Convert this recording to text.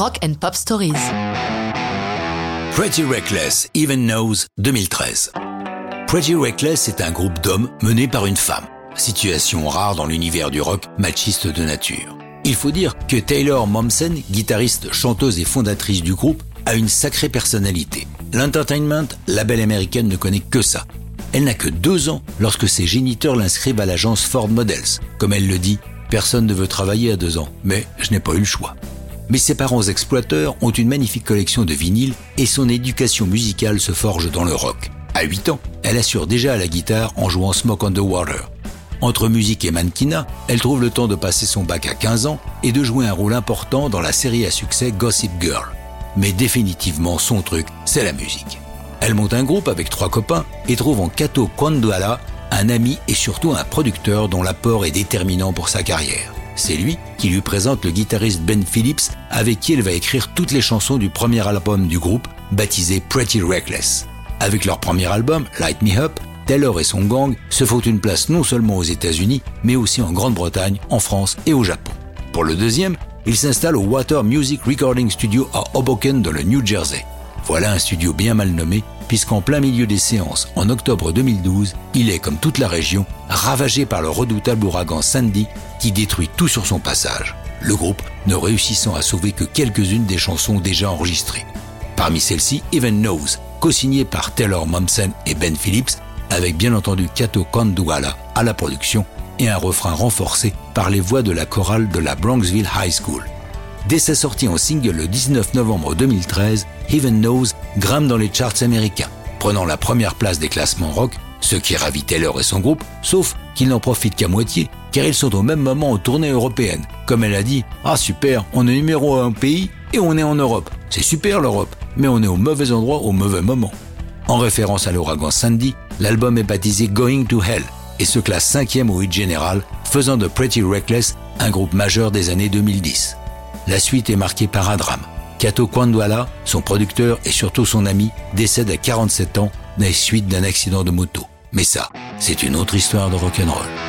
Rock and Pop Stories. Pretty Reckless, Even Knows 2013. Pretty Reckless est un groupe d'hommes mené par une femme. Situation rare dans l'univers du rock machiste de nature. Il faut dire que Taylor Momsen, guitariste, chanteuse et fondatrice du groupe, a une sacrée personnalité. L'Entertainment, label américaine, ne connaît que ça. Elle n'a que deux ans lorsque ses géniteurs l'inscrivent à l'agence Ford Models. Comme elle le dit, personne ne veut travailler à deux ans, mais je n'ai pas eu le choix. Mais ses parents exploiteurs ont une magnifique collection de vinyles et son éducation musicale se forge dans le rock. À 8 ans, elle assure déjà à la guitare en jouant Smoke on the Water. Entre musique et mannequinat, elle trouve le temps de passer son bac à 15 ans et de jouer un rôle important dans la série à succès Gossip Girl. Mais définitivement, son truc, c'est la musique. Elle monte un groupe avec trois copains et trouve en Kato Kwanduala un ami et surtout un producteur dont l'apport est déterminant pour sa carrière. C'est lui qui lui présente le guitariste Ben Phillips avec qui elle va écrire toutes les chansons du premier album du groupe, baptisé Pretty Reckless. Avec leur premier album, Light Me Up, Taylor et son gang se font une place non seulement aux États-Unis, mais aussi en Grande-Bretagne, en France et au Japon. Pour le deuxième, ils s'installent au Water Music Recording Studio à Hoboken dans le New Jersey. Voilà un studio bien mal nommé, puisqu'en plein milieu des séances, en octobre 2012, il est, comme toute la région, ravagé par le redoutable ouragan Sandy qui détruit tout sur son passage. Le groupe ne réussissant à sauver que quelques-unes des chansons déjà enregistrées. Parmi celles-ci, Even Knows, co-signé par Taylor Momsen et Ben Phillips, avec bien entendu Kato Kanduala à la production et un refrain renforcé par les voix de la chorale de la Bronxville High School. Dès sa sortie en single le 19 novembre 2013, Heaven Knows grimpe dans les charts américains, prenant la première place des classements rock, ce qui ravit Taylor et son groupe, sauf qu'ils n'en profitent qu'à moitié, car ils sont au même moment aux tournées européennes. Comme elle a dit, ah super, on est numéro un pays et on est en Europe. C'est super l'Europe, mais on est au mauvais endroit au mauvais moment. En référence à l'ouragan Sandy, l'album est baptisé Going to Hell et se classe cinquième au hit général, faisant de Pretty Reckless un groupe majeur des années 2010. La suite est marquée par un drame. Kato Kwandwala, son producteur et surtout son ami, décède à 47 ans des suite d'un accident de moto. Mais ça, c'est une autre histoire de rock'n'roll.